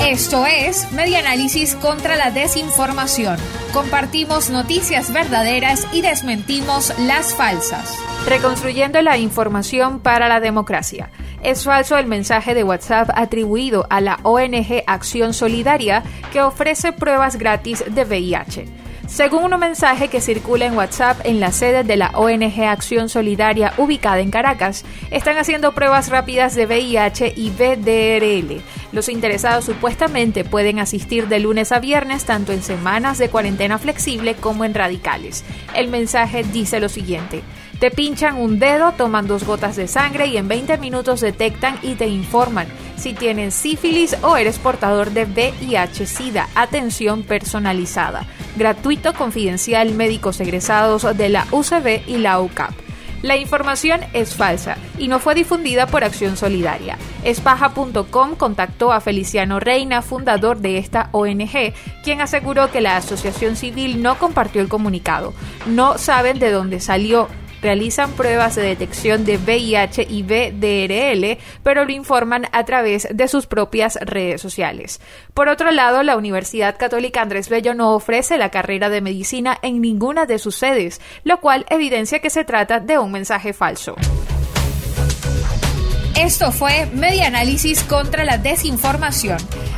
Esto es Media Análisis contra la Desinformación. Compartimos noticias verdaderas y desmentimos las falsas. Reconstruyendo la información para la democracia. Es falso el mensaje de WhatsApp atribuido a la ONG Acción Solidaria que ofrece pruebas gratis de VIH. Según un mensaje que circula en WhatsApp en la sede de la ONG Acción Solidaria ubicada en Caracas, están haciendo pruebas rápidas de VIH y VDRL. Los interesados supuestamente pueden asistir de lunes a viernes tanto en semanas de cuarentena flexible como en radicales. El mensaje dice lo siguiente. Te pinchan un dedo, toman dos gotas de sangre y en 20 minutos detectan y te informan si tienes sífilis o eres portador de VIH-Sida. Atención personalizada. Gratuito, confidencial, médicos egresados de la UCB y la UCAP. La información es falsa y no fue difundida por Acción Solidaria. Espaja.com contactó a Feliciano Reina, fundador de esta ONG, quien aseguró que la asociación civil no compartió el comunicado. No saben de dónde salió realizan pruebas de detección de VIH y VDRL, pero lo informan a través de sus propias redes sociales. Por otro lado, la Universidad Católica Andrés Bello no ofrece la carrera de medicina en ninguna de sus sedes, lo cual evidencia que se trata de un mensaje falso. Esto fue Media Análisis contra la Desinformación.